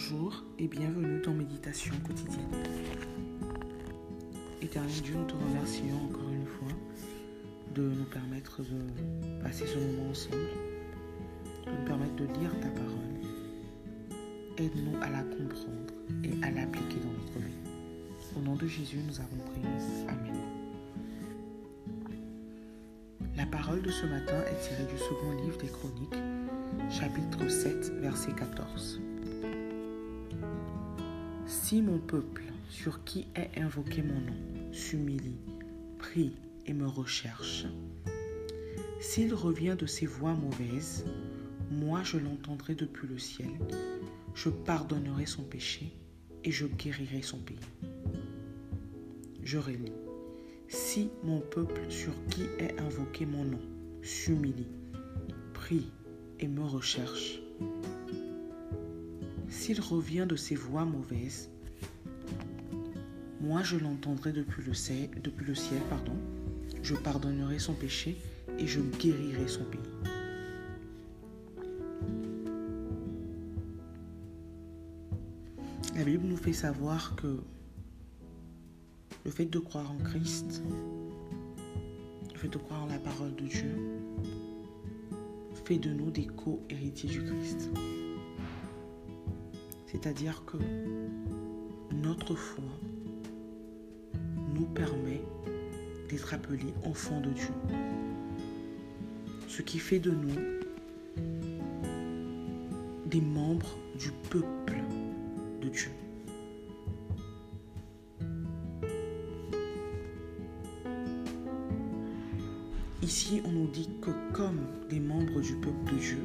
Bonjour et bienvenue dans Méditation quotidienne. Éternel Dieu, nous te remercions encore une fois de nous permettre de passer ce moment ensemble, de nous permettre de lire ta parole. Aide-nous à la comprendre et à l'appliquer dans notre vie. Au nom de Jésus, nous avons prié. Amen. La parole de ce matin est tirée du second livre des Chroniques, chapitre 7, verset 14. Si mon peuple, sur qui est invoqué mon nom, s'humilie, prie et me recherche, s'il revient de ses voies mauvaises, moi je l'entendrai depuis le ciel, je pardonnerai son péché et je guérirai son pays. Je relis. Si mon peuple sur qui est invoqué mon nom s'humilie, prie et me recherche, s'il revient de ses voies mauvaises, moi je l'entendrai depuis le ciel, depuis le ciel pardon, je pardonnerai son péché et je guérirai son pays. La Bible nous fait savoir que le fait de croire en Christ, le fait de croire en la parole de Dieu, fait de nous des co-héritiers du Christ. C'est-à-dire que notre foi nous permet d'être appelés enfants de Dieu. Ce qui fait de nous des membres du peuple de Dieu. Ici, on nous dit que comme des membres du peuple de Dieu,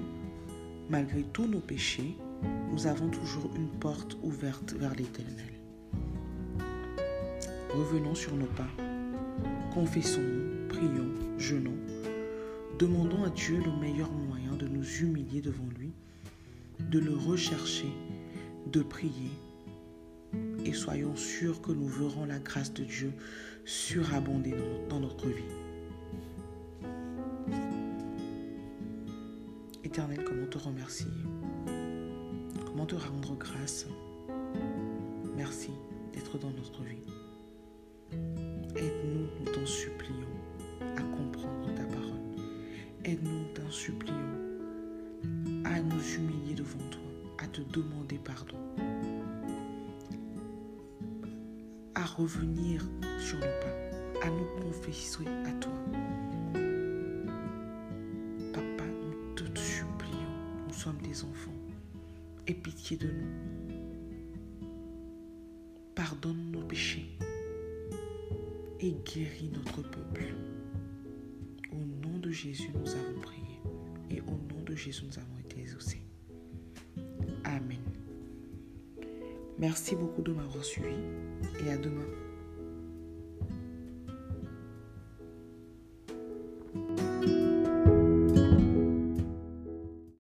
malgré tous nos péchés, nous avons toujours une porte ouverte vers l'éternel. Revenons sur nos pas, confessons, prions, jeûnons, demandons à Dieu le meilleur moyen de nous humilier devant lui, de le rechercher, de prier, et soyons sûrs que nous verrons la grâce de Dieu surabonder dans notre vie. Éternel, comment te remercier? Te rendre grâce Merci d'être dans notre vie. Aide-nous, nous t'en supplions, à comprendre ta parole. Aide-nous, nous t'en supplions, à nous humilier devant toi, à te demander pardon, à revenir sur nos pas, à nous confesser à toi. Papa, nous te supplions, nous sommes des enfants. Aie pitié de nous. Pardonne nos péchés et guéris notre peuple. Au nom de Jésus, nous avons prié et au nom de Jésus, nous avons été exaucés. Amen. Merci beaucoup de m'avoir suivi et à demain.